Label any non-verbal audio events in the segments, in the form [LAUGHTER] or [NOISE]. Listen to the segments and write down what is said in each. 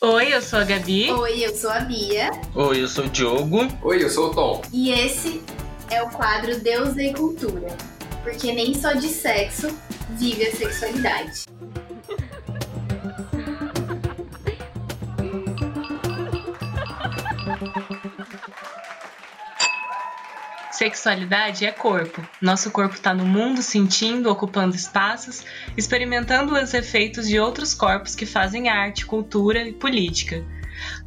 Oi, eu sou a Gabi. Oi, eu sou a Bia. Oi, eu sou o Diogo. Oi, eu sou o Tom. E esse é o quadro Deus e Cultura. Porque nem só de sexo vive a sexualidade. Sexualidade é corpo. Nosso corpo está no mundo, sentindo, ocupando espaços, experimentando os efeitos de outros corpos que fazem arte, cultura e política.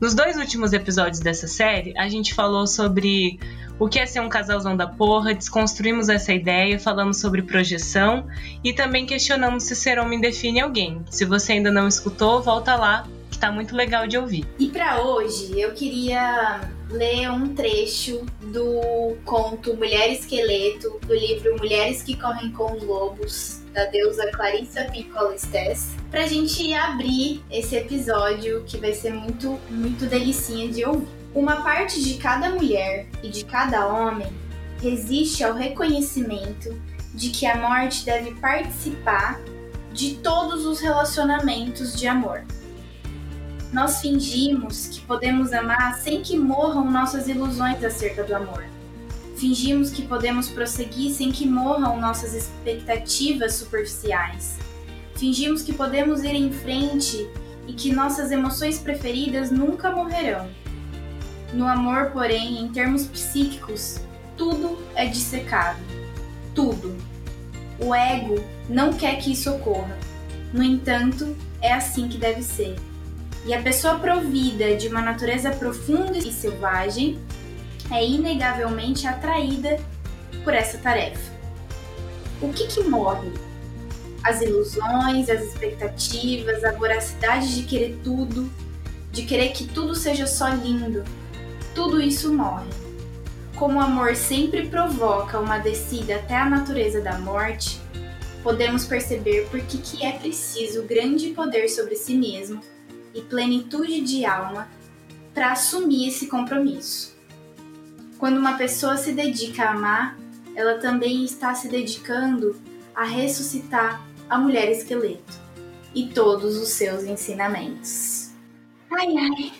Nos dois últimos episódios dessa série, a gente falou sobre o que é ser um casalzão da porra, desconstruímos essa ideia, falamos sobre projeção e também questionamos se ser homem define alguém. Se você ainda não escutou, volta lá, que tá muito legal de ouvir. E para hoje, eu queria ler um trecho do conto Mulher Esqueleto, do livro Mulheres que Correm com os Lobos, da deusa Clarissa Pinkola Estés, pra gente abrir esse episódio que vai ser muito, muito delicinha de ouvir. Uma parte de cada mulher e de cada homem resiste ao reconhecimento de que a morte deve participar de todos os relacionamentos de amor nós fingimos que podemos amar sem que morram nossas ilusões acerca do amor. Fingimos que podemos prosseguir sem que morram nossas expectativas superficiais. Fingimos que podemos ir em frente e que nossas emoções preferidas nunca morrerão. No amor, porém, em termos psíquicos, tudo é dissecado. Tudo. O ego não quer que isso ocorra. No entanto, é assim que deve ser. E a pessoa provida de uma natureza profunda e selvagem é inegavelmente atraída por essa tarefa. O que, que morre? As ilusões, as expectativas, a voracidade de querer tudo, de querer que tudo seja só lindo. Tudo isso morre. Como o amor sempre provoca uma descida até a natureza da morte, podemos perceber por que, é preciso grande poder sobre si mesmo e plenitude de alma para assumir esse compromisso. Quando uma pessoa se dedica a amar, ela também está se dedicando a ressuscitar a mulher esqueleto e todos os seus ensinamentos. Ai ai.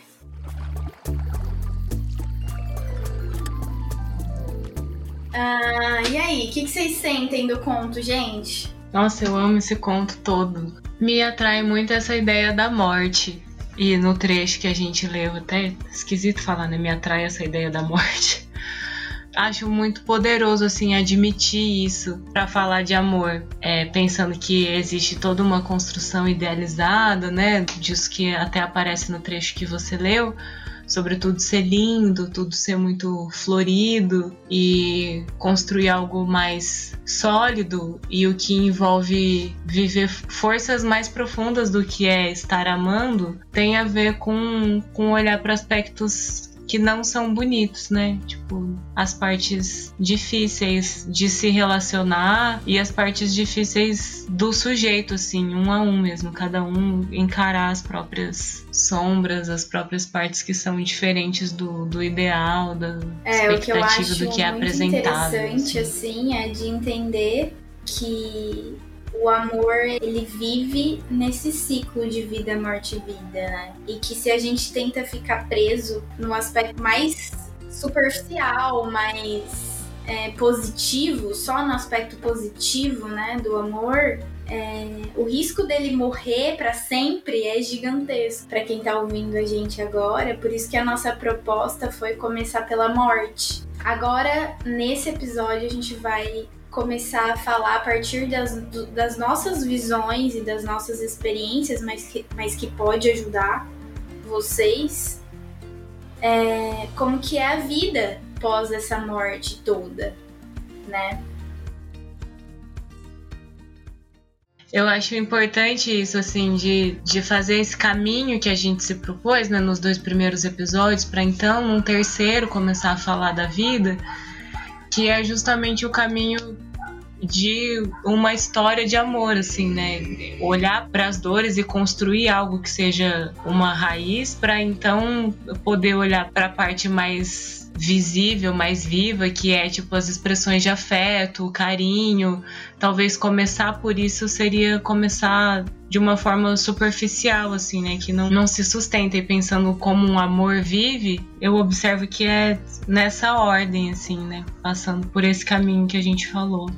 Ah, e aí, o que, que vocês sentem do conto, gente? Nossa, eu amo esse conto todo. Me atrai muito essa ideia da morte. E no trecho que a gente leu, até esquisito falar, né? Me atrai essa ideia da morte. [LAUGHS] Acho muito poderoso, assim, admitir isso para falar de amor. É, pensando que existe toda uma construção idealizada, né? Disso que até aparece no trecho que você leu sobre tudo ser lindo, tudo ser muito florido e construir algo mais sólido e o que envolve viver forças mais profundas do que é estar amando tem a ver com, com olhar para aspectos que não são bonitos, né? Tipo, as partes difíceis de se relacionar e as partes difíceis do sujeito, assim, um a um mesmo, cada um encarar as próprias sombras, as próprias partes que são diferentes do, do ideal, da é, expectativa do que é apresentado. O interessante, assim. assim, é de entender que o amor ele vive nesse ciclo de vida, morte e vida, né? E que se a gente tenta ficar preso no aspecto mais superficial, mais é, positivo, só no aspecto positivo, né, do amor, é, o risco dele morrer para sempre é gigantesco para quem tá ouvindo a gente agora. Por isso que a nossa proposta foi começar pela morte. Agora, nesse episódio, a gente vai começar a falar a partir das, das nossas visões e das nossas experiências, mas que, mas que pode ajudar vocês, é, como que é a vida pós essa morte toda, né? Eu acho importante isso, assim, de, de fazer esse caminho que a gente se propôs, né, nos dois primeiros episódios, para então, num terceiro, começar a falar da vida que é justamente o caminho de uma história de amor, assim, né? Olhar para as dores e construir algo que seja uma raiz para então poder olhar para a parte mais visível, mais viva, que é tipo as expressões de afeto, carinho. Talvez começar por isso seria começar de uma forma superficial, assim, né? Que não, não se sustenta. E pensando como um amor vive, eu observo que é nessa ordem, assim, né? Passando por esse caminho que a gente falou.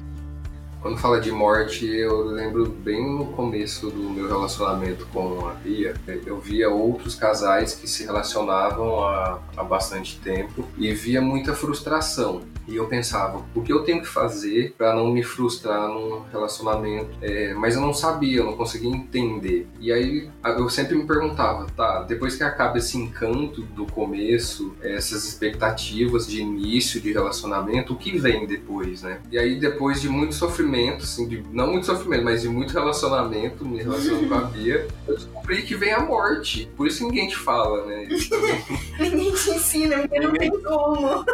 Quando fala de morte, eu lembro bem no começo do meu relacionamento com a Bia, eu via outros casais que se relacionavam há, há bastante tempo e via muita frustração. E eu pensava, o que eu tenho que fazer para não me frustrar num relacionamento? É, mas eu não sabia, eu não conseguia entender. E aí eu sempre me perguntava, tá, depois que acaba esse encanto do começo, essas expectativas de início de relacionamento, o que vem depois, né? E aí depois de muito sofrimento, assim, de, não muito sofrimento, mas de muito relacionamento, me relacionando com a Bia, [LAUGHS] eu descobri que vem a morte. Por isso ninguém te fala, né? [LAUGHS] ninguém te ensina, porque ninguém, não tem como.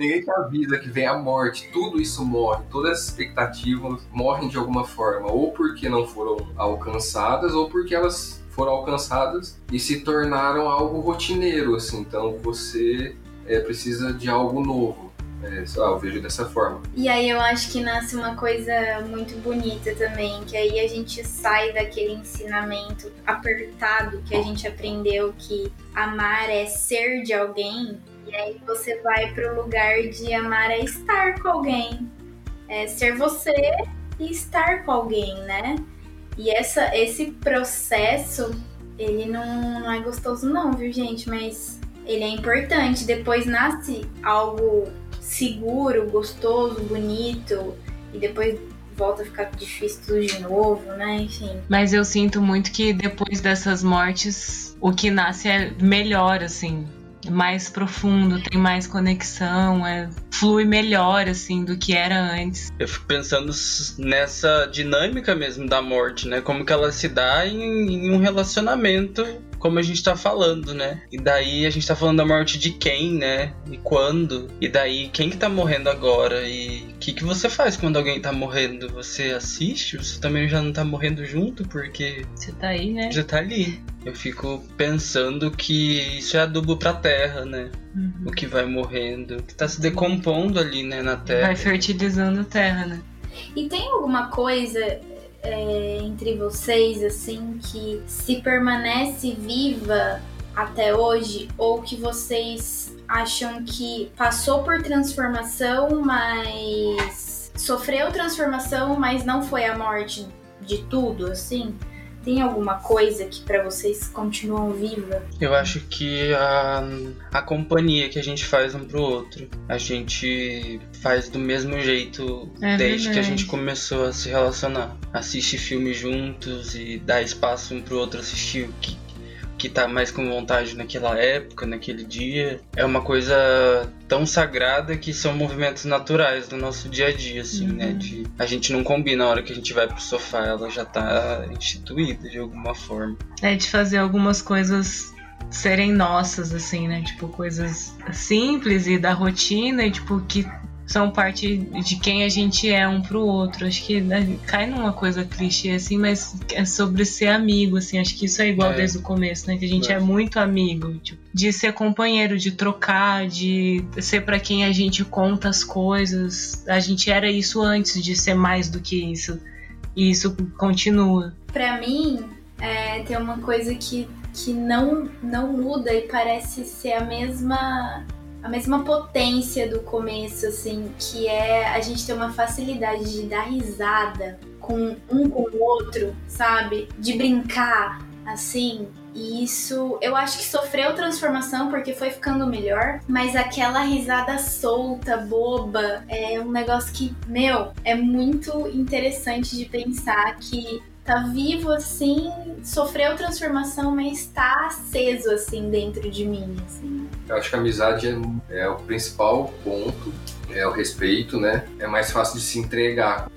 Ninguém te avisa que vem a morte. Tudo isso morre, todas as expectativas morrem de alguma forma, ou porque não foram alcançadas, ou porque elas foram alcançadas e se tornaram algo rotineiro, assim. Então você é, precisa de algo novo. É, sei lá, eu vejo dessa forma. E aí eu acho que nasce uma coisa muito bonita também, que aí a gente sai daquele ensinamento apertado que a gente aprendeu que amar é ser de alguém, e aí você vai pro lugar de amar é estar com alguém. É ser você e estar com alguém, né? E essa, esse processo, ele não, não é gostoso não, viu, gente? Mas ele é importante. Depois nasce algo seguro, gostoso, bonito, e depois volta a ficar difícil tudo de novo, né? Enfim. Mas eu sinto muito que depois dessas mortes, o que nasce é melhor, assim. Mais profundo, tem mais conexão, é, flui melhor, assim, do que era antes. Eu fico pensando nessa dinâmica mesmo da morte, né? Como que ela se dá em, em um relacionamento como a gente tá falando, né? E daí a gente tá falando da morte de quem, né? E quando? E daí quem que tá morrendo agora? E o que, que você faz quando alguém tá morrendo? Você assiste? Você também já não tá morrendo junto? Porque. Você tá aí, né? Já tá ali. Eu fico pensando que isso é adubo pra terra, né? Uhum. O que vai morrendo, que tá se decompondo ali, né, na terra. Vai fertilizando a terra, né? E tem alguma coisa é, entre vocês, assim, que se permanece viva até hoje ou que vocês acham que passou por transformação, mas sofreu transformação, mas não foi a morte de tudo, assim? Tem alguma coisa que para vocês continuam viva? Eu acho que a, a companhia que a gente faz um pro outro, a gente faz do mesmo jeito é desde verdade. que a gente começou a se relacionar. Assiste filmes juntos e dá espaço um pro outro assistir o que que tá mais com vontade naquela época, naquele dia. É uma coisa tão sagrada que são movimentos naturais do nosso dia a dia, assim, né? uhum. né? De, a gente não combina a hora que a gente vai pro sofá, ela já tá instituída de alguma forma. É de fazer algumas coisas serem nossas, assim, né? Tipo, coisas simples e da rotina e, tipo, que são parte de quem a gente é um pro outro. Acho que né, cai numa coisa clichê assim, mas é sobre ser amigo, assim. Acho que isso é igual é. desde o começo, né? Que a gente é, é muito amigo, tipo, de ser companheiro, de trocar, de ser para quem a gente conta as coisas. A gente era isso antes de ser mais do que isso. E isso continua. Para mim, é, tem uma coisa que, que não, não muda e parece ser a mesma a mesma potência do começo, assim, que é a gente ter uma facilidade de dar risada com um com o outro, sabe? De brincar, assim. E isso eu acho que sofreu transformação porque foi ficando melhor, mas aquela risada solta, boba, é um negócio que, meu, é muito interessante de pensar que tá vivo assim, sofreu transformação, mas tá aceso assim dentro de mim, assim. Eu acho que a amizade é, é o principal ponto, é o respeito, né? É mais fácil de se entregar.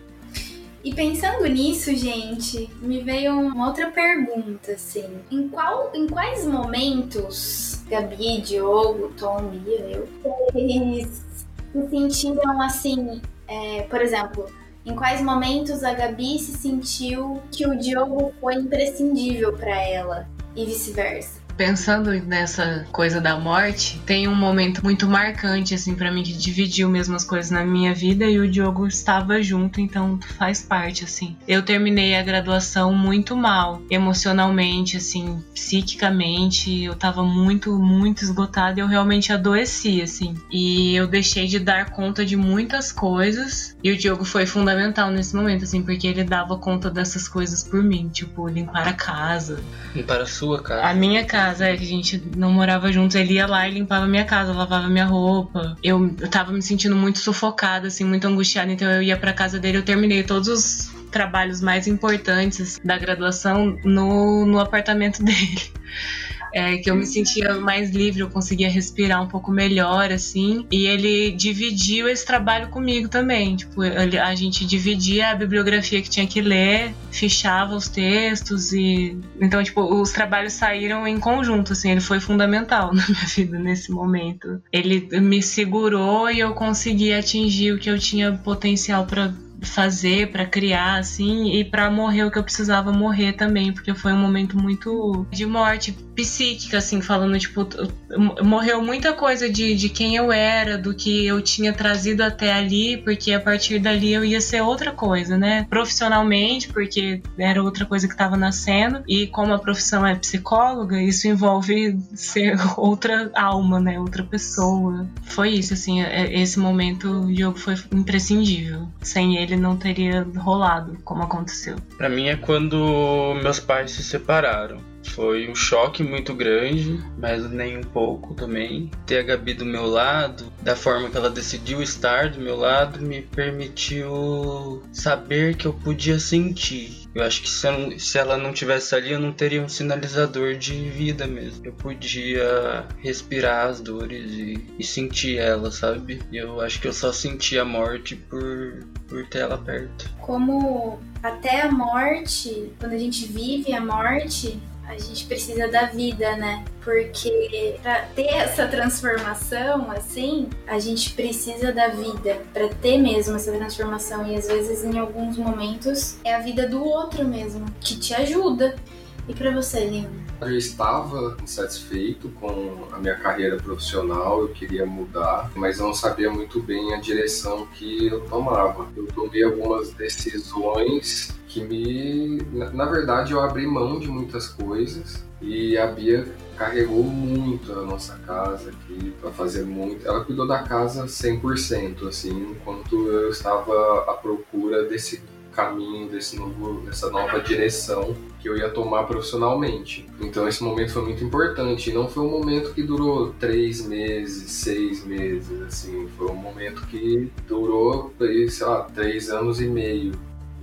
E pensando nisso, gente, me veio uma outra pergunta, assim. Em, qual, em quais momentos, Gabi, Diogo, Tom, Bia, eu, vocês se sentiram assim, é, por exemplo, Em quais momentos a Gabi se sentiu que o Diogo foi imprescindível para ela e vice-versa? Pensando nessa coisa da morte, tem um momento muito marcante, assim, para mim, que dividiu mesmo as coisas na minha vida e o Diogo estava junto, então faz parte, assim. Eu terminei a graduação muito mal, emocionalmente, assim, psiquicamente, eu tava muito, muito esgotada e eu realmente adoeci, assim. E eu deixei de dar conta de muitas coisas e o Diogo foi fundamental nesse momento, assim, porque ele dava conta dessas coisas por mim, tipo, limpar a casa. Limpar a sua casa? A minha casa casa, é que a gente não morava juntos. Ele ia lá e limpava minha casa, lavava minha roupa. Eu, eu tava me sentindo muito sufocada, assim, muito angustiada, então eu ia pra casa dele, eu terminei todos os trabalhos mais importantes da graduação no, no apartamento [LAUGHS] dele é, que eu me sentia mais livre, eu conseguia respirar um pouco melhor, assim. E ele dividiu esse trabalho comigo também. Tipo, ele, a gente dividia a bibliografia que tinha que ler, fichava os textos e. Então, tipo, os trabalhos saíram em conjunto, assim. Ele foi fundamental [LAUGHS] na minha vida nesse momento. Ele me segurou e eu consegui atingir o que eu tinha potencial para fazer, para criar, assim, e para morrer o que eu precisava morrer também, porque foi um momento muito de morte psíquica, assim, falando, tipo, morreu muita coisa de, de quem eu era, do que eu tinha trazido até ali, porque a partir dali eu ia ser outra coisa, né? Profissionalmente, porque era outra coisa que estava nascendo, e como a profissão é psicóloga, isso envolve ser [LAUGHS] outra alma, né? Outra pessoa. Foi isso, assim, é, esse momento o jogo foi imprescindível. Sem ele não teria rolado como aconteceu. Para mim é quando meus pais se separaram. Foi um choque muito grande, mas nem um pouco também. Ter a Gabi do meu lado, da forma que ela decidiu estar do meu lado, me permitiu saber que eu podia sentir. Eu acho que se, eu, se ela não tivesse ali, eu não teria um sinalizador de vida mesmo. Eu podia respirar as dores e, e sentir ela, sabe? Eu acho que eu só senti a morte por, por ter ela perto. Como até a morte, quando a gente vive a morte, a gente precisa da vida, né? Porque para ter essa transformação, assim, a gente precisa da vida para ter mesmo essa transformação. E às vezes, em alguns momentos, é a vida do outro mesmo que te ajuda. E para você, Lino? Eu estava insatisfeito com a minha carreira profissional, eu queria mudar, mas não sabia muito bem a direção que eu tomava. Eu tomei algumas decisões que me. Na verdade, eu abri mão de muitas coisas e a Bia carregou muito a nossa casa aqui para fazer muito. Ela cuidou da casa 100%, assim, enquanto eu estava à procura desse caminho, desse novo, dessa nova direção que eu ia tomar profissionalmente. Então esse momento foi muito importante. E não foi um momento que durou três meses, seis meses, assim. Foi um momento que durou, sei lá, três anos e meio.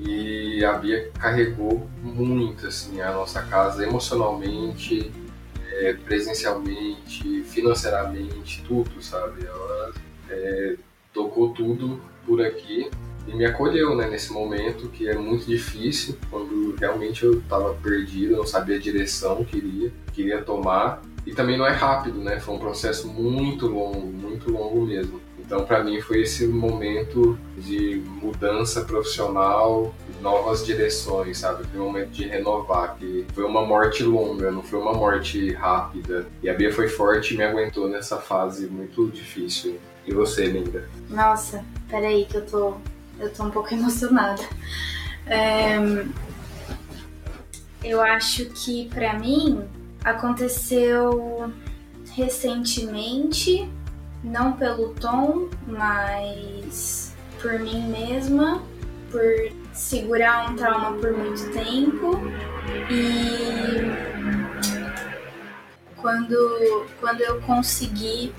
E a Bia carregou muito, assim, a nossa casa emocionalmente, é, presencialmente, financeiramente, tudo, sabe? Ela é, tocou tudo por aqui e me acolheu né, nesse momento que é muito difícil, quando realmente eu estava perdido, não sabia a direção que queria, queria tomar. E também não é rápido, né? Foi um processo muito longo, muito longo mesmo. Então, para mim, foi esse momento de mudança profissional, novas direções, sabe? Foi um momento de renovar, que foi uma morte longa, não foi uma morte rápida. E a Bia foi forte e me aguentou nessa fase muito difícil. E você, Linda? Nossa, peraí que eu tô eu tô um pouco [LAUGHS] emocionada. É, eu acho que para mim aconteceu recentemente, não pelo tom, mas por mim mesma, por segurar um trauma por muito tempo e quando, quando eu consegui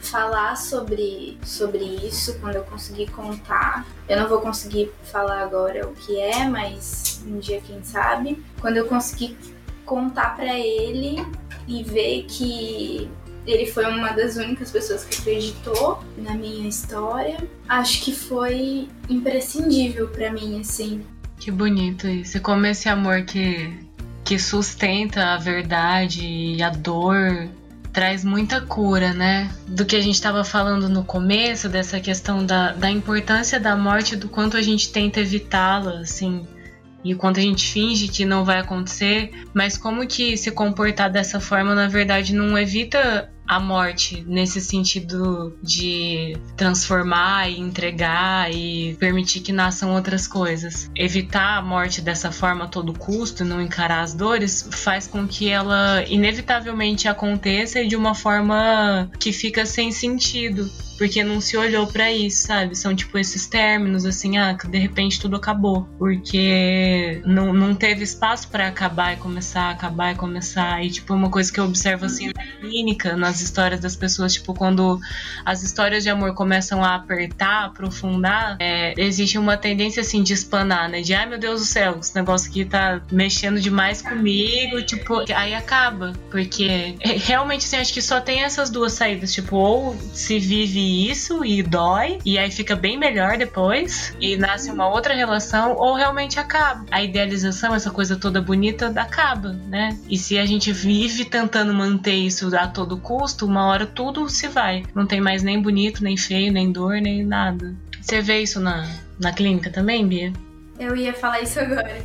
falar sobre, sobre isso quando eu conseguir contar. Eu não vou conseguir falar agora o que é, mas um dia quem sabe. Quando eu conseguir contar para ele e ver que ele foi uma das únicas pessoas que acreditou na minha história, acho que foi imprescindível para mim assim. Que bonito isso. Como esse amor que que sustenta a verdade e a dor traz muita cura, né? Do que a gente estava falando no começo, dessa questão da, da importância da morte, do quanto a gente tenta evitá-la, assim, e quanto a gente finge que não vai acontecer, mas como que se comportar dessa forma, na verdade, não evita a morte nesse sentido de transformar e entregar e permitir que nasçam outras coisas. Evitar a morte dessa forma a todo custo, não encarar as dores, faz com que ela inevitavelmente aconteça e de uma forma que fica sem sentido porque não se olhou para isso, sabe? São tipo esses términos assim, ah, que de repente tudo acabou, porque não, não teve espaço para acabar e começar, acabar e começar. E tipo, uma coisa que eu observo assim na clínica, nas histórias das pessoas, tipo, quando as histórias de amor começam a apertar, aprofundar, é, existe uma tendência assim de espanar, né? De ai meu Deus do céu, esse negócio aqui tá mexendo demais comigo, tipo, aí acaba, porque é, realmente assim, acho que só tem essas duas saídas, tipo, ou se vive isso e dói, e aí fica bem melhor depois, e nasce uma outra relação, ou realmente acaba. A idealização, essa coisa toda bonita, acaba, né? E se a gente vive tentando manter isso a todo custo, uma hora tudo se vai. Não tem mais nem bonito, nem feio, nem dor, nem nada. Você vê isso na, na clínica também, Bia? Eu ia falar isso agora.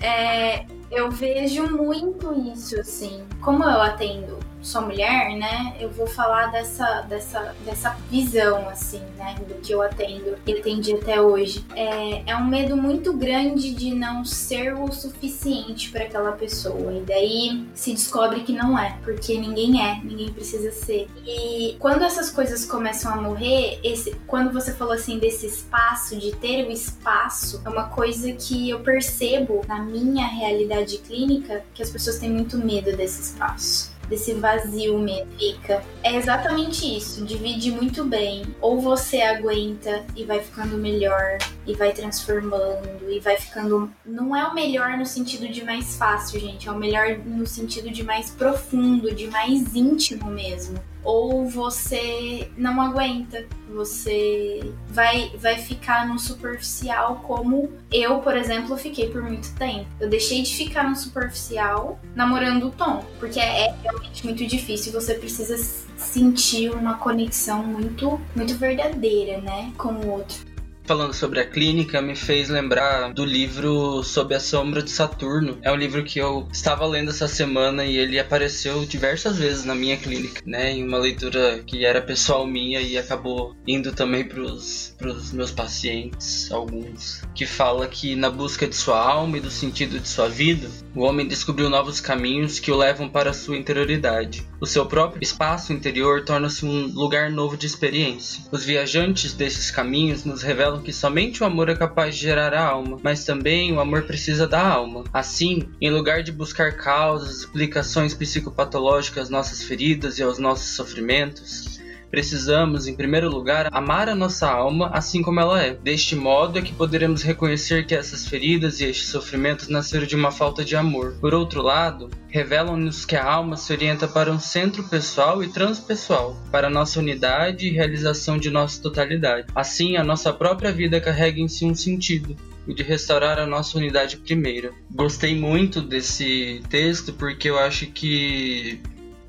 É, eu vejo muito isso, assim. Como eu atendo sou mulher, né, eu vou falar dessa, dessa, dessa visão, assim, né, do que eu atendo e atendi até hoje. É, é um medo muito grande de não ser o suficiente para aquela pessoa. E daí se descobre que não é, porque ninguém é, ninguém precisa ser. E quando essas coisas começam a morrer, esse, quando você falou assim desse espaço, de ter o espaço, é uma coisa que eu percebo na minha realidade clínica que as pessoas têm muito medo desse espaço desse vazio fica. É exatamente isso, divide muito bem. Ou você aguenta e vai ficando melhor e vai transformando e vai ficando. Não é o melhor no sentido de mais fácil, gente, é o melhor no sentido de mais profundo, de mais íntimo mesmo ou você não aguenta, você vai vai ficar no superficial como eu, por exemplo, fiquei por muito tempo. Eu deixei de ficar no superficial namorando o Tom, porque é realmente muito difícil, você precisa sentir uma conexão muito muito verdadeira, né, com o outro falando sobre a clínica me fez lembrar do livro Sob a Sombra de Saturno. É um livro que eu estava lendo essa semana e ele apareceu diversas vezes na minha clínica, né? Em uma leitura que era pessoal minha e acabou indo também para os meus pacientes, alguns, que fala que na busca de sua alma e do sentido de sua vida, o homem descobriu novos caminhos que o levam para sua interioridade. O seu próprio espaço interior torna-se um lugar novo de experiência. Os viajantes desses caminhos nos revelam que somente o amor é capaz de gerar a alma, mas também o amor precisa da alma. Assim, em lugar de buscar causas, explicações psicopatológicas às nossas feridas e aos nossos sofrimentos, Precisamos, em primeiro lugar, amar a nossa alma assim como ela é. Deste modo é que poderemos reconhecer que essas feridas e estes sofrimentos nasceram de uma falta de amor. Por outro lado, revelam-nos que a alma se orienta para um centro pessoal e transpessoal, para nossa unidade e realização de nossa totalidade. Assim, a nossa própria vida carrega em si um sentido, e de restaurar a nossa unidade primeira. Gostei muito desse texto porque eu acho que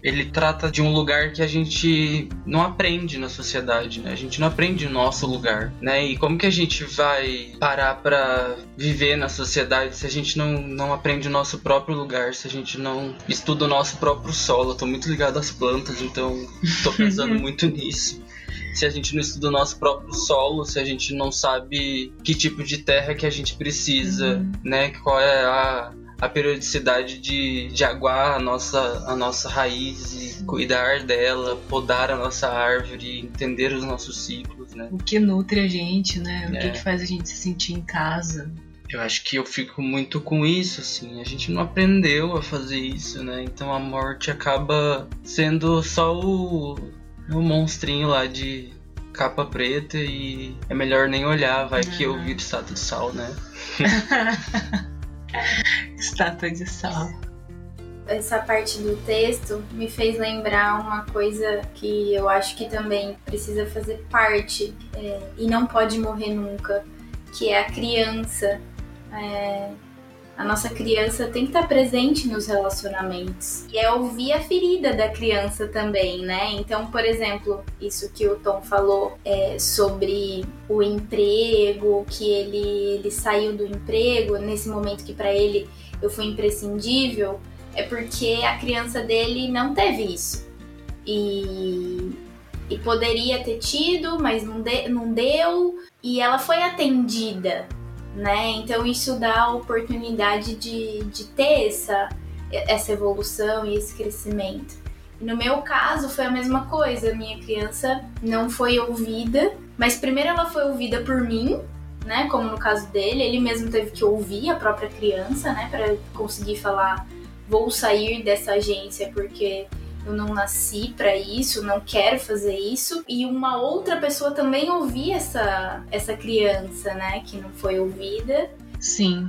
ele trata de um lugar que a gente não aprende na sociedade, né? A gente não aprende o nosso lugar, né? E como que a gente vai parar para viver na sociedade se a gente não, não aprende o nosso próprio lugar, se a gente não estuda o nosso próprio solo? Eu tô muito ligado às plantas, então tô pensando [LAUGHS] muito nisso se a gente não estuda o nosso próprio solo, se a gente não sabe que tipo de terra que a gente precisa, uhum. né? Qual é a, a periodicidade de, de aguar a nossa, a nossa raiz e cuidar dela, podar a nossa árvore, entender os nossos ciclos, né? O que nutre a gente, né? O é. que, faz a gente se sentir em casa. Eu acho que eu fico muito com isso, assim. A gente não aprendeu a fazer isso, né? Então a morte acaba sendo só o, o monstrinho lá de capa preta e é melhor nem olhar, vai que eu viro estado de sal, né? [LAUGHS] [LAUGHS] Estátua de sal. Essa parte do texto me fez lembrar uma coisa que eu acho que também precisa fazer parte é, e não pode morrer nunca, que é a criança. É, A nossa criança tem que estar presente nos relacionamentos. E é ouvir a ferida da criança também, né? Então, por exemplo, isso que o Tom falou é, sobre o emprego, que ele, ele saiu do emprego nesse momento que para ele eu fui imprescindível, é porque a criança dele não teve isso. E, e poderia ter tido, mas não, de, não deu, e ela foi atendida né? Então isso dá a oportunidade de, de ter essa, essa evolução e esse crescimento. No meu caso foi a mesma coisa, minha criança não foi ouvida, mas primeiro ela foi ouvida por mim, né? Como no caso dele, ele mesmo teve que ouvir a própria criança, né? Para conseguir falar, vou sair dessa agência porque eu não nasci para isso, não quero fazer isso. E uma outra pessoa também ouvir essa, essa criança, né, que não foi ouvida. Sim.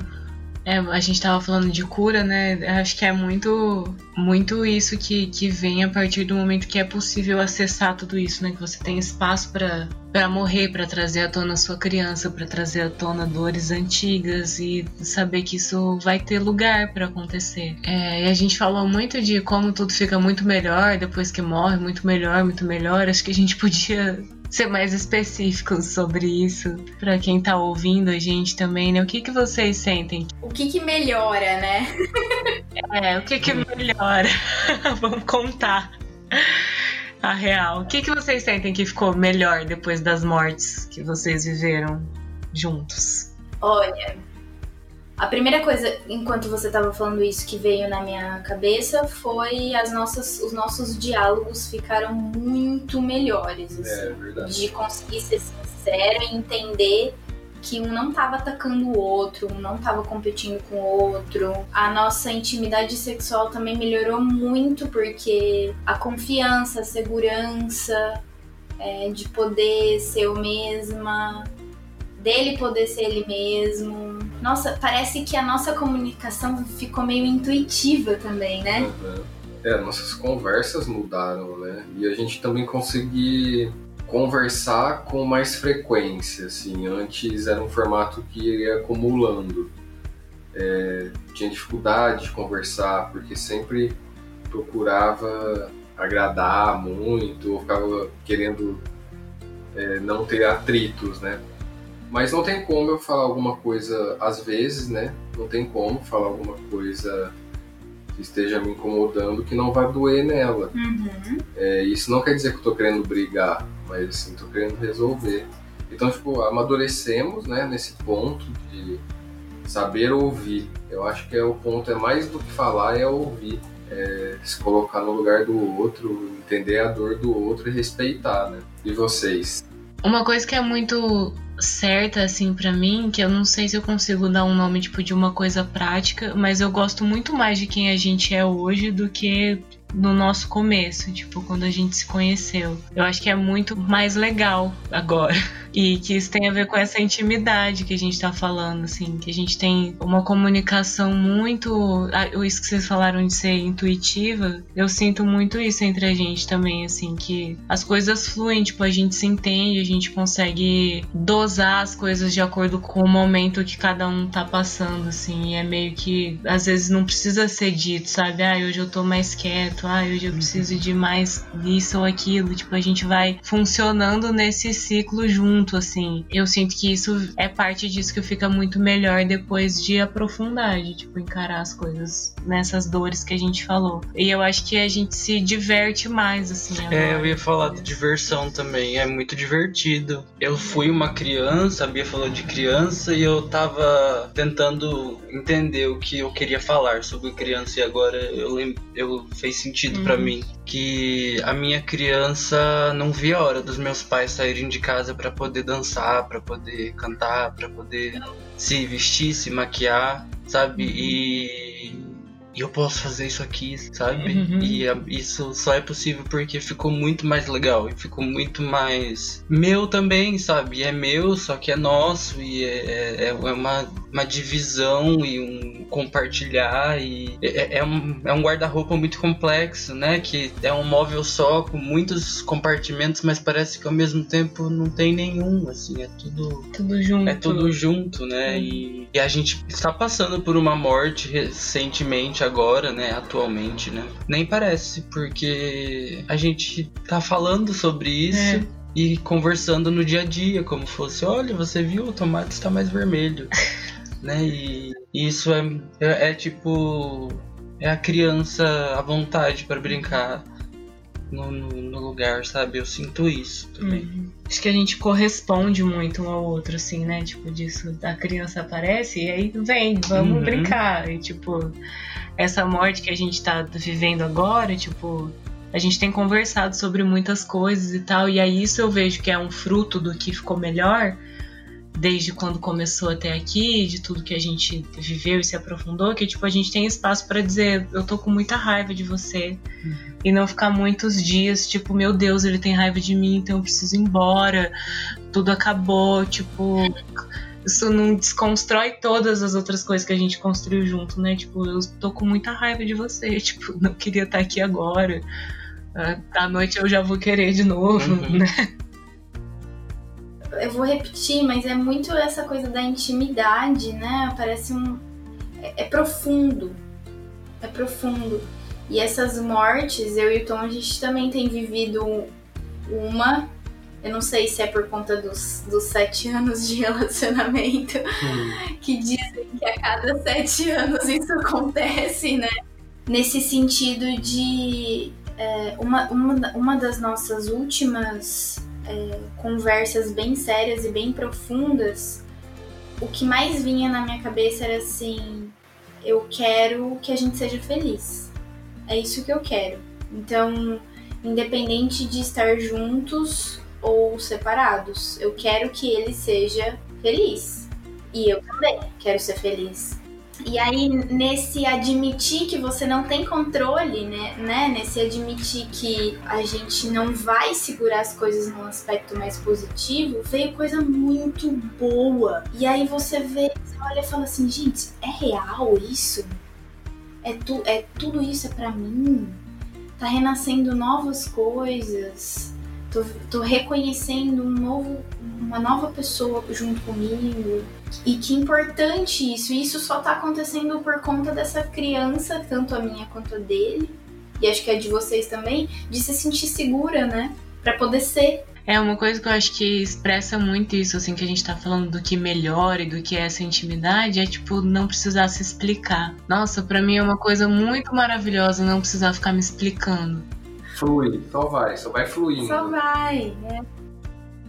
É, a gente estava falando de cura, né? Acho que é muito, muito isso que, que vem a partir do momento que é possível acessar tudo isso, né? Que você tem espaço para morrer, para trazer à tona sua criança, para trazer à tona dores antigas e saber que isso vai ter lugar para acontecer. É, e a gente falou muito de como tudo fica muito melhor depois que morre, muito melhor, muito melhor. Acho que a gente podia ser mais específicos sobre isso para quem tá ouvindo a gente também, né? O que que vocês sentem? O que que melhora, né? é, o que que melhora? [LAUGHS] Vamos contar a real. O que que vocês sentem que ficou melhor depois das mortes que vocês viveram juntos? Olha, a primeira coisa, enquanto você estava falando isso, que veio na minha cabeça foi as nossas, os nossos diálogos ficaram muito melhores. Assim, é, verdade. De conseguir ser sincero e entender que um não estava atacando o outro, um não estava competindo com o outro. A nossa intimidade sexual também melhorou muito porque a confiança, a segurança é, de poder ser eu mesma, dele poder ser ele mesmo. Nossa, parece que a nossa comunicação ficou meio intuitiva também, né? Uhum. É, nossas conversas mudaram, né? E a gente também conseguir conversar com mais frequência, assim. Antes era um formato que ia acumulando. É, tinha dificuldade de conversar, porque sempre procurava agradar muito, ou ficava querendo é, não ter atritos, né? Mas não tem como eu falar alguma coisa às vezes, né? Não tem como falar alguma coisa que esteja me incomodando que não vai doer nela. Uhum. É, isso não quer dizer que eu tô querendo brigar, mas assim, tô querendo resolver. Então, tipo, amadurecemos, né, nesse ponto de saber ouvir. Eu acho que é o ponto, é mais do que falar, é ouvir. É, se colocar no lugar do outro, entender a dor do outro e respeitar, né? E vocês? Uma coisa que é muito certa assim para mim, que eu não sei se eu consigo dar um nome tipo de uma coisa prática, mas eu gosto muito mais de quem a gente é hoje do que no nosso começo, tipo, quando a gente se conheceu. Eu acho que é muito mais legal agora. E que isso tem a ver com essa intimidade que a gente tá falando, assim, que a gente tem uma comunicação muito. Ah, isso que vocês falaram de ser intuitiva, eu sinto muito isso entre a gente também, assim, que as coisas fluem, tipo, a gente se entende, a gente consegue dosar as coisas de acordo com o momento que cada um tá passando, assim, e é meio que às vezes não precisa ser dito, sabe? Ah, hoje eu tô mais quieto, ah, hoje eu preciso de mais isso ou aquilo, tipo, a gente vai funcionando nesse ciclo junto assim. Eu sinto que isso é parte disso que fica muito melhor depois de aprofundar, de tipo, encarar as coisas nessas dores que a gente falou. E eu acho que a gente se diverte mais, assim. Agora. É, eu ia falar de diversão também, é muito divertido. Eu fui uma criança, a Bia falou de criança, e eu tava tentando entender o que eu queria falar sobre criança, e agora eu lembro, eu fez sentido uhum. para mim que a minha criança não via a hora dos meus pais saírem de casa para poder dançar, para poder cantar, para poder se vestir, se maquiar, sabe? E, e eu posso fazer isso aqui, sabe? Uhum. E isso só é possível porque ficou muito mais legal e ficou muito mais meu também, sabe? E é meu, só que é nosso e é, é, é uma, uma divisão e um compartilhar e é, é um, é um guarda-roupa muito complexo, né? Que é um móvel só com muitos compartimentos, mas parece que ao mesmo tempo não tem nenhum, assim, é tudo tudo junto. É tudo junto, né? E, e a gente está passando por uma morte recentemente agora, né? Atualmente, né? Nem parece, porque a gente tá falando sobre isso. É e conversando no dia a dia, como fosse, olha, você viu, o tomate está mais vermelho. [LAUGHS] né? E, e isso é, é, é, tipo. É a criança à vontade para brincar no, no, no, lugar, sabe? Eu sinto isso também. Uhum. Acho que a gente corresponde muito um ao outro, assim, né? Tipo, disso, a criança aparece e aí vem, vamos uhum. brincar. E, tipo, essa morte que a gente tá vivendo agora, tipo, a gente tem conversado sobre muitas coisas e tal, e aí isso eu vejo que é um fruto do que ficou melhor desde quando começou até aqui, de tudo que a gente viveu e se aprofundou, que tipo a gente tem espaço para dizer, eu tô com muita raiva de você. Uhum. E não ficar muitos dias, tipo, meu Deus, ele tem raiva de mim, então eu preciso ir embora. Tudo acabou, tipo, isso não desconstrói todas as outras coisas que a gente construiu junto, né? Tipo, eu tô com muita raiva de você, [LAUGHS] tipo, não queria estar aqui agora à noite eu já vou querer de novo, uhum. [LAUGHS] né? Eu vou repetir, mas é muito essa coisa da intimidade, né? Parece um. É, é profundo. É profundo. E essas mortes, eu e o Tom, a gente também tem vivido uma. Eu não sei se é por conta dos, dos sete anos de [LAUGHS] relacionamento, hum. que dizem que a cada sete anos isso acontece, né? Nesse sentido de é, uma, uma, uma das nossas últimas é, conversas bem sérias e bem profundas, o que mais vinha na minha cabeça era assim: eu quero que a gente seja feliz. É isso que eu quero. Então, independente de estar juntos ou separados, eu quero que ele seja feliz. E eu também quero ser feliz. E aí, nesse admitir que você não tem controle, né, né? Nesse admitir que a gente não vai segurar as coisas num aspecto mais positivo, veio coisa muito boa. E aí você vê, você olha e fala assim, gente, é real isso? É, tu, é tudo isso é para mim? Tá renascendo novas coisas. Tô, tô reconhecendo um novo, uma nova pessoa junto comigo e que importante isso. E isso só tá acontecendo por conta dessa criança, tanto a minha quanto a dele, e acho que a de vocês também, de se sentir segura, né? Para poder ser. É uma coisa que eu acho que expressa muito isso, assim, que a gente tá falando do que melhora e do que é essa intimidade, é tipo não precisar se explicar. Nossa, para mim é uma coisa muito maravilhosa não precisar ficar me explicando. Flui, só vai, só vai fluindo. Só vai, né?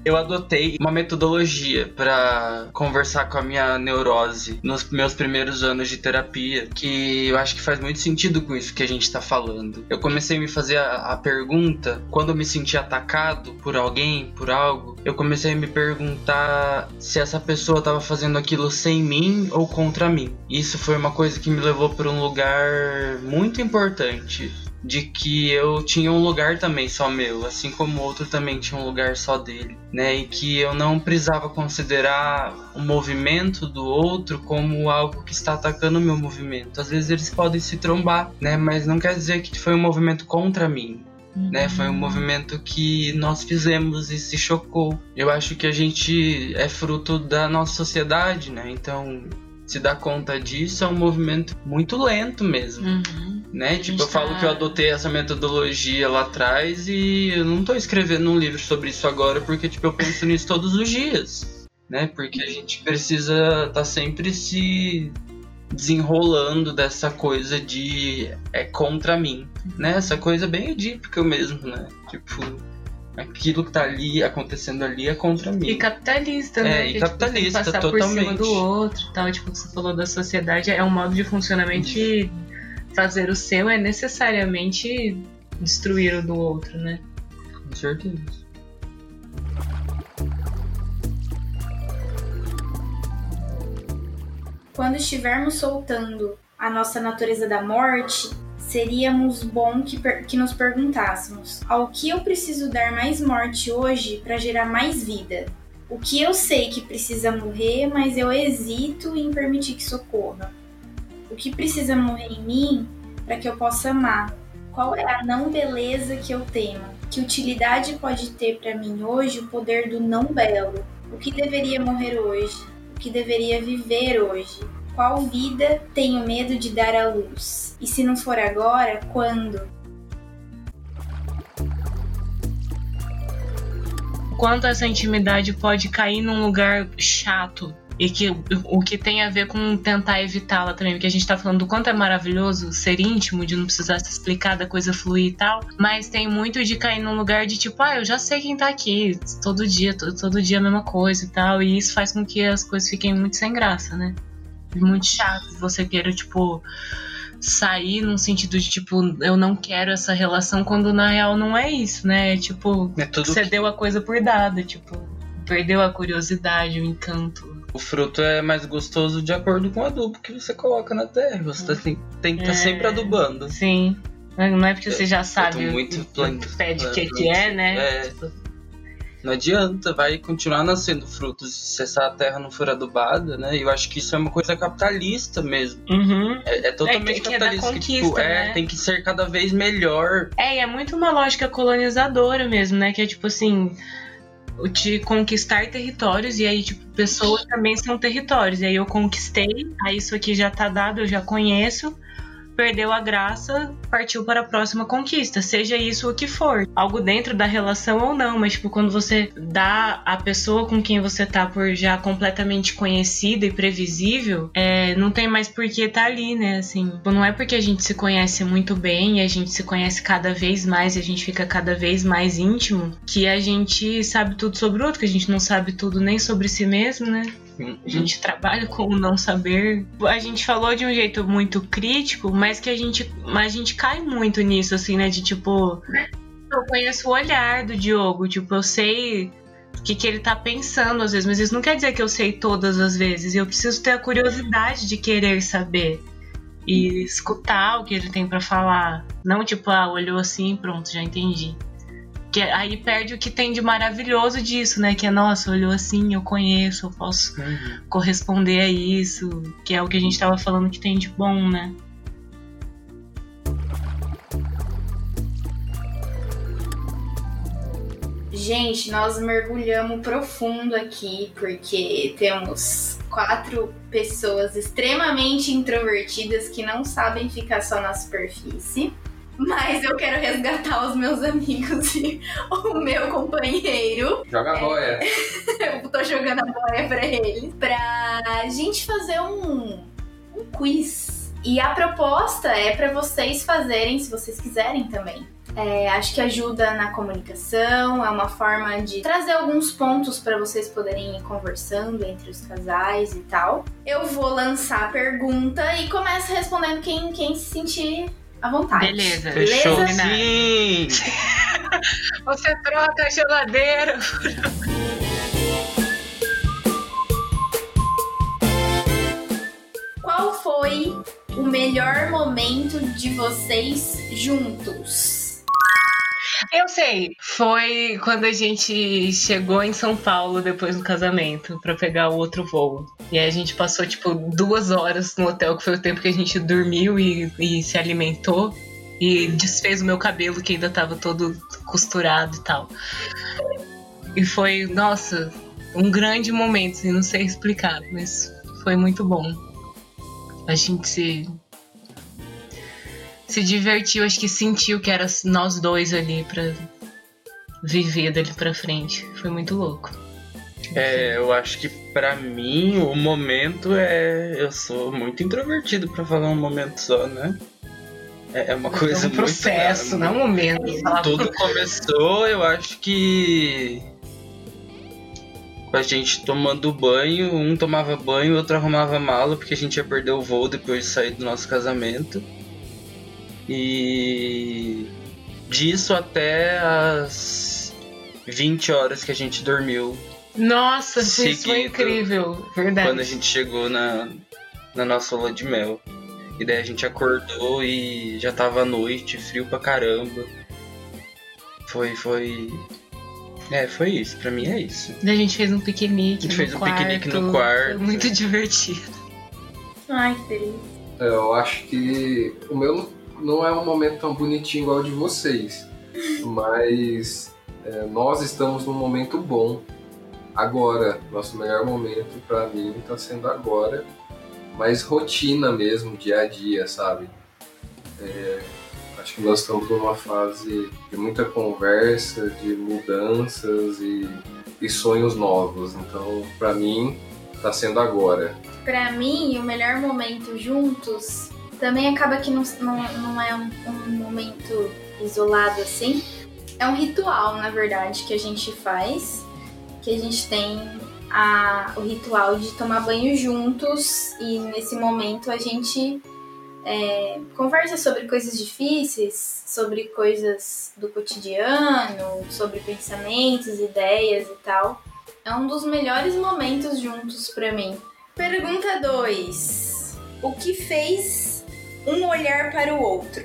eu adotei uma metodologia para conversar com a minha neurose nos meus primeiros anos de terapia, que eu acho que faz muito sentido com isso que a gente está falando. Eu comecei a me fazer a, a pergunta quando eu me senti atacado por alguém, por algo, eu comecei a me perguntar se essa pessoa estava fazendo aquilo sem mim ou contra mim. Isso foi uma coisa que me levou para um lugar muito importante de que eu tinha um lugar também só meu, assim como o outro também tinha um lugar só dele, né? E que eu não precisava considerar o movimento do outro como algo que está atacando o meu movimento. Às vezes eles podem se trombar, né? Mas não quer dizer que foi um movimento contra mim. Uhum. Né, foi um movimento que nós fizemos e se chocou. Eu acho que a gente é fruto da nossa sociedade, né? Então, se dar conta disso é um movimento muito lento mesmo. Uhum. Né? Tipo, eu falo tá... que eu adotei essa metodologia lá atrás e eu não tô escrevendo um livro sobre isso agora porque tipo, eu penso nisso todos os dias. Né? Porque a gente precisa tá sempre se desenrolando dessa coisa de é contra mim, né? Essa coisa bem edípica mesmo, né? Tipo, aquilo que tá ali acontecendo ali é contra mim. E capitalista, né? É, e capitalista, tipo, passar totalmente. por cima do outro, tal, tipo, você falou da sociedade, é um modo de funcionamento que fazer o seu é necessariamente destruir o do outro, né? Com certeza. Quando estivermos soltando a nossa natureza da morte, seríamos bom que, que nos perguntássemos: ao que eu preciso dar mais morte hoje para gerar mais vida? O que eu sei que precisa morrer, mas eu hesito em permitir que socorra? Que precisa morrer em mim para que eu possa amar? Qual é a não beleza que eu temo? Que utilidade pode ter para mim hoje o poder do não belo? O que deveria morrer hoje? O que deveria viver hoje? Qual vida tenho medo de dar à luz? E se não for agora, quando? Quanto essa intimidade pode cair num lugar chato e que o que tem a ver com tentar evitá-la também, porque a gente tá falando do quanto é maravilhoso ser íntimo, de não precisar se explicar da coisa fluir e tal, mas tem muito de cair num lugar de tipo, ah, eu já sei quem tá aqui, todo dia, todo, todo dia a mesma coisa e tal, e isso faz com que as coisas fiquem muito sem graça, né? muito chato você queira, tipo, sair num sentido de, tipo, eu não quero essa relação, quando na real não é isso, né? É, tipo, é você que... deu a coisa por dada, tipo, perdeu a curiosidade, o encanto. O fruto é mais gostoso de acordo com o adubo que você coloca na terra. Você tá, tem, tem que estar tá é... sempre adubando. Sim. Não é porque você já sabe muito o pede o que, que é, né? É. Não adianta, vai continuar nascendo frutos se essa terra não for adubada, né? E eu acho que isso é uma coisa capitalista mesmo. Uhum. É, é, totalmente é, que, capitalista. Que, é, tipo, é, né? tem que ser cada vez melhor. É, e é muito uma lógica colonizadora mesmo, né? Que é tipo assim de conquistar territórios, e aí, tipo, pessoas também são territórios. E aí eu conquistei, aí isso aqui já tá dado, eu já conheço perdeu a graça, partiu para a próxima conquista, seja isso o que for. Algo dentro da relação ou não, mas tipo, quando você dá a pessoa com quem você tá por já completamente conhecida e previsível, é, não tem mais por que tá ali, né? Assim, tipo, não é porque a gente se conhece muito bem e a gente se conhece cada vez mais e a gente fica cada vez mais íntimo que a gente sabe tudo sobre o outro, que a gente não sabe tudo nem sobre si mesmo, né? A gente trabalha com o não saber. A gente falou de um jeito muito crítico, mas que a gente, mas a gente cai muito nisso, assim, né? De tipo, eu conheço o olhar do Diogo, tipo, eu sei o que, que ele tá pensando às vezes, mas isso não quer dizer que eu sei todas as vezes. Eu preciso ter a curiosidade de querer saber e escutar o que ele tem para falar. Não tipo, ah, olhou assim, pronto, já entendi. Que aí perde o que tem de maravilhoso disso, né? Que é, nossa, olhou assim, eu conheço, eu posso uhum. corresponder a isso, que é o que a gente tava falando que tem de bom, né? Gente, nós mergulhamos profundo aqui, porque temos quatro pessoas extremamente introvertidas que não sabem ficar só na superfície. Mas eu quero resgatar os meus amigos e [LAUGHS] o meu companheiro. Joga a boia. É, [LAUGHS] eu tô jogando a boia pra eles. Pra gente fazer um, um quiz. E a proposta é para vocês fazerem, se vocês quiserem também. É, acho que ajuda na comunicação, é uma forma de trazer alguns pontos para vocês poderem ir conversando entre os casais e tal. Eu vou lançar a pergunta e começo respondendo quem, quem se sentir à vontade. Beleza. Fechou. Beleza? Sim. [LAUGHS] Você troca a geladeira. Qual foi o melhor momento de vocês juntos? Eu sei. Foi quando a gente chegou em São Paulo depois do casamento para pegar o outro voo. E aí a gente passou tipo duas horas no hotel, que foi o tempo que a gente dormiu e, e se alimentou. E desfez o meu cabelo que ainda tava todo costurado e tal. E foi, nossa, um grande momento, assim, não sei explicar, mas foi muito bom. A gente se se divertiu, acho que sentiu que era nós dois ali pra viver dali pra frente. Foi muito louco. É, eu acho que para mim o momento é. Eu sou muito introvertido para falar um momento só, né? É, é uma coisa é um processo, muito, não é um momento. Tudo começou, eu acho que com a gente tomando banho, um tomava banho, o outro arrumava mala porque a gente ia perder o voo depois de sair do nosso casamento. E disso até as 20 horas que a gente dormiu. Nossa, seguido, isso foi incrível, verdade. Quando a gente chegou na, na nossa lua de mel. E daí a gente acordou e já tava noite, frio pra caramba. Foi, foi. É, foi isso. Pra mim é isso. Daí a gente fez um piquenique. A gente fez um quarto. piquenique no quarto. Foi muito [LAUGHS] divertido. Ai, que delícia. Eu acho que o meu não é um momento tão bonitinho igual o de vocês, mas é, nós estamos num momento bom agora. Nosso melhor momento para mim está sendo agora, mas rotina mesmo, dia a dia, sabe? É, acho que nós estamos numa fase de muita conversa, de mudanças e, e sonhos novos. Então, para mim, está sendo agora. Para mim, o melhor momento juntos também acaba que não, não, não é um, um momento isolado assim. É um ritual, na verdade, que a gente faz, que a gente tem a, o ritual de tomar banho juntos e nesse momento a gente é, conversa sobre coisas difíceis, sobre coisas do cotidiano, sobre pensamentos, ideias e tal. É um dos melhores momentos juntos para mim. Pergunta 2. O que fez um olhar para o outro?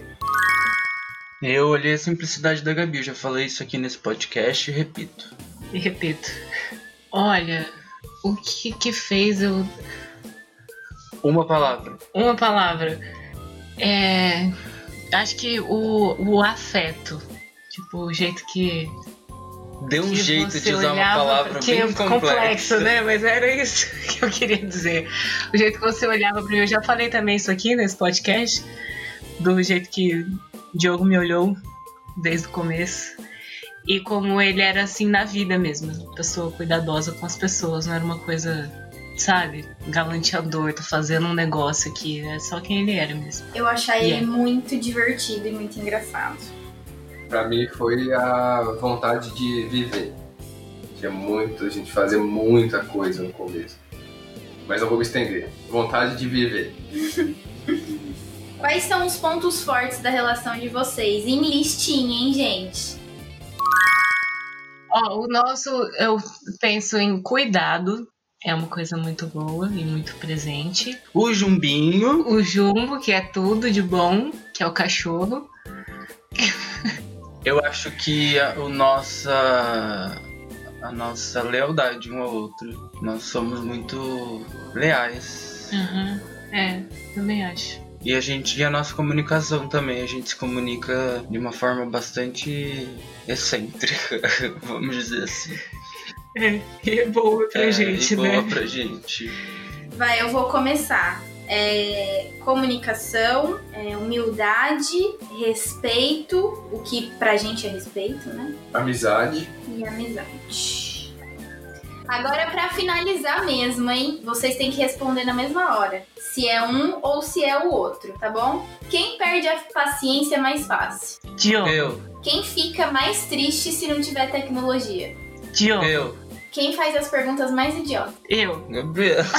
Eu olhei a simplicidade da Gabi, eu já falei isso aqui nesse podcast e repito. E repito. Olha, o que que fez eu. Uma palavra. Uma palavra. É. Acho que o, o afeto. Tipo, o jeito que. Deu um jeito de usar uma palavra que bem é complexa. complexo, né? Mas era isso [LAUGHS] que eu queria dizer. O jeito que você olhava para mim, eu já falei também isso aqui nesse podcast, do jeito que o Diogo me olhou desde o começo. E como ele era assim na vida mesmo, pessoa cuidadosa com as pessoas, não era uma coisa sabe, galanteador, tô fazendo um negócio aqui. É só quem ele era mesmo. Eu achei ele muito divertido e muito engraçado. Pra mim foi a vontade de viver. Tinha muito, a gente fazia muita coisa no começo. Mas eu vou me estender. Vontade de viver. [LAUGHS] Quais são os pontos fortes da relação de vocês? Em listinha, hein, gente? Ó, o nosso, eu penso em cuidado, é uma coisa muito boa e muito presente. O jumbinho. O jumbo, que é tudo de bom, que é o cachorro. Eu acho que a, o nossa a nossa lealdade um ao outro. Nós somos muito leais. Uhum. É, também acho. E a gente e a nossa comunicação também, a gente se comunica de uma forma bastante excêntrica, [LAUGHS] vamos dizer assim. É, e é boa pra é, gente, e né? Boa pra gente. Vai, eu vou começar. É, comunicação, é, humildade, respeito, o que pra gente é respeito, né? Amizade. E amizade. Agora, para finalizar mesmo, hein? Vocês têm que responder na mesma hora. Se é um ou se é o outro, tá bom? Quem perde a paciência mais fácil? Diogo. Eu. Quem fica mais triste se não tiver tecnologia? Diogo. Eu. Quem faz as perguntas mais idiotas? Eu. Gabriel. [LAUGHS]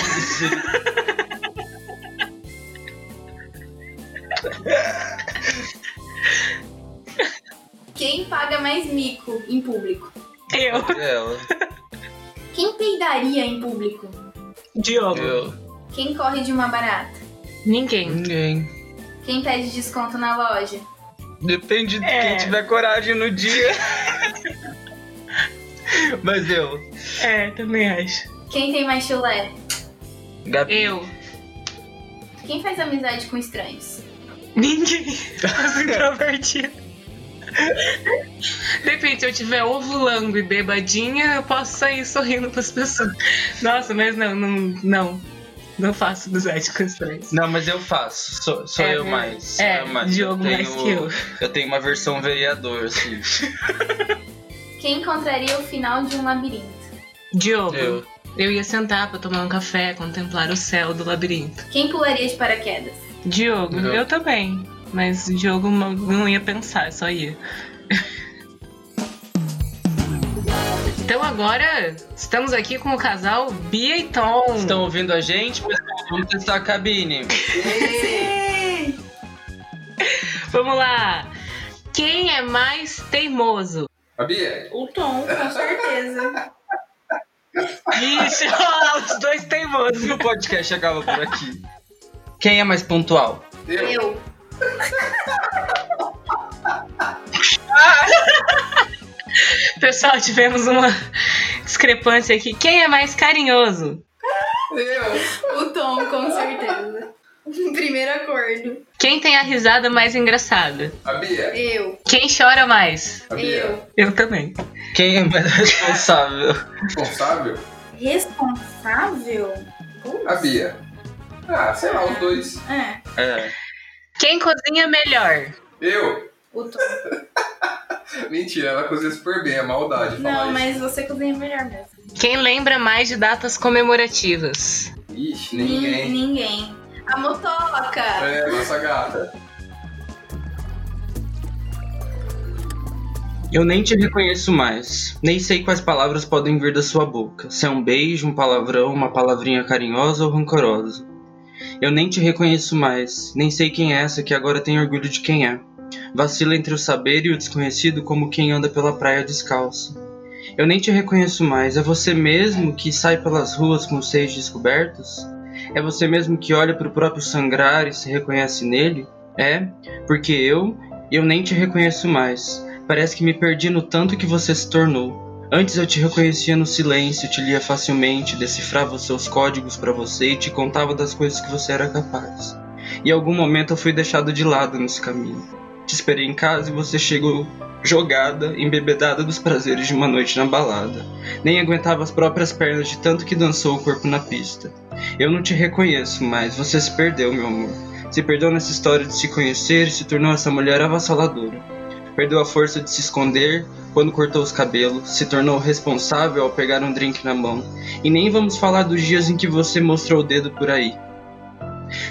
Quem paga mais mico em público? Eu. Gabriela. Quem peidaria em público? Diogo. Eu. Quem corre de uma barata? Ninguém. Ninguém. Quem pede desconto na loja? Depende de É. quem tiver coragem no dia. Mas eu. É, também acho. Quem tem mais chulé? Gabi. Eu. Quem faz amizade com estranhos? Ninguém. Eu sou introvertida. Depende, se eu estiver ovulando e bebadinha, eu posso sair sorrindo pras pessoas. Nossa, mas não, não, não. Não faço amizade com estranhos. Não, mas eu faço. Sou, sou É, eu mais. Sou É, eu mais. Diogo eu mais tenho, que eu. Eu tenho uma versão vereador, assim. Quem encontraria o final de um labirinto? Diogo. Eu. Eu ia sentar pra tomar um café, contemplar o céu do labirinto. Quem pularia de paraquedas? Diogo, Eu. eu também. Mas o Diogo não- não ia pensar, só ia. Então agora estamos aqui com o casal Bia e Tom. Estão ouvindo a gente? Pessoal, vamos testar a cabine. [LAUGHS] Vamos lá. Quem é mais teimoso? A Bia, O Tom, com certeza. Ixi, [LAUGHS] ó, os dois teimosos. O podcast acaba por aqui. Quem é mais pontual? eu. Eu. [LAUGHS] Pessoal, tivemos uma discrepância aqui. Quem é mais carinhoso? Eu. O Tom, com certeza. Primeiro acordo. Quem tem a risada mais engraçada? A Bia. Eu. Quem chora mais? A Bia. Eu. Eu também. Quem é mais [LAUGHS] responsável? Responsável? Responsável? A Bia. Ah, sei lá, os dois. É. É. Quem cozinha melhor? Eu? O Tom. [LAUGHS] Mentira, ela cozinha super bem, é maldade falar Não, isso. mas você cozinha melhor mesmo. Quem lembra mais de datas comemorativas? Ixi, Nin- ninguém. Ninguém. A motoca. É, nossa gata. Eu nem te reconheço mais. Nem sei quais palavras podem vir da sua boca. Se é um beijo, um palavrão, uma palavrinha carinhosa ou rancorosa. Eu nem te reconheço mais. Nem sei quem é essa que agora tem orgulho de quem é. Vacila entre o saber e o desconhecido como quem anda pela praia descalço. Eu nem te reconheço mais. É você mesmo que sai pelas ruas com os seios descobertos? É você mesmo que olha para o próprio sangrar e se reconhece nele? É, porque eu, eu nem te reconheço mais. Parece que me perdi no tanto que você se tornou. Antes eu te reconhecia no silêncio, te lia facilmente, decifrava os seus códigos para você e te contava das coisas que você era capaz. E em algum momento eu fui deixado de lado nesse caminho. Te esperei em casa e você chegou jogada, embebedada dos prazeres de uma noite na balada. Nem aguentava as próprias pernas de tanto que dançou o corpo na pista. Eu não te reconheço mais, você se perdeu, meu amor. Se perdeu nessa história de se conhecer e se tornou essa mulher avassaladora. Perdeu a força de se esconder quando cortou os cabelos, se tornou responsável ao pegar um drink na mão. E nem vamos falar dos dias em que você mostrou o dedo por aí.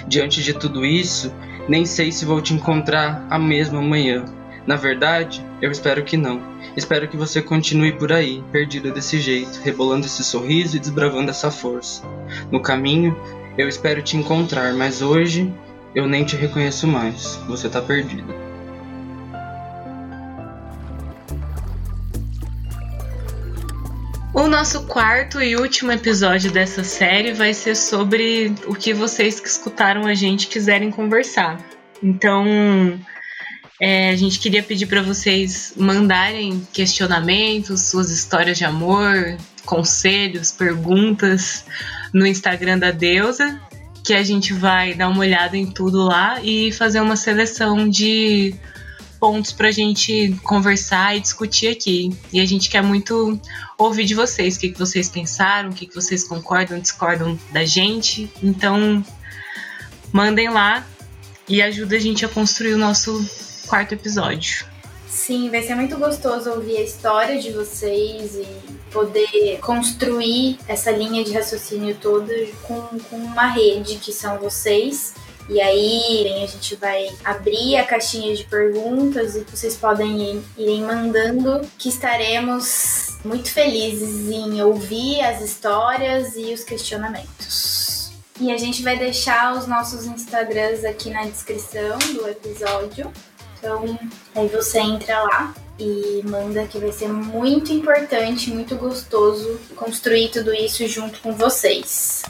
Diante de tudo isso, nem sei se vou te encontrar a mesma manhã. Na verdade, eu espero que não. Espero que você continue por aí, perdida desse jeito, rebolando esse sorriso e desbravando essa força. No caminho, eu espero te encontrar, mas hoje eu nem te reconheço mais. Você tá perdida. O nosso quarto e último episódio dessa série vai ser sobre o que vocês que escutaram a gente quiserem conversar. Então, é, a gente queria pedir para vocês mandarem questionamentos, suas histórias de amor, conselhos, perguntas no Instagram da Deusa, que a gente vai dar uma olhada em tudo lá e fazer uma seleção de pontos pra gente conversar e discutir aqui. E a gente quer muito ouvir de vocês, o que, que vocês pensaram, o que, que vocês concordam, discordam da gente. Então, mandem lá e ajuda a gente a construir o nosso quarto episódio. Sim, vai ser muito gostoso ouvir a história de vocês e poder construir essa linha de raciocínio toda com, com uma rede que são vocês. E aí a gente vai abrir a caixinha de perguntas e vocês podem ir, irem mandando que estaremos muito felizes em ouvir as histórias e os questionamentos. E a gente vai deixar os nossos Instagrams aqui na descrição do episódio. Então aí você entra lá e manda que vai ser muito importante, muito gostoso construir tudo isso junto com vocês.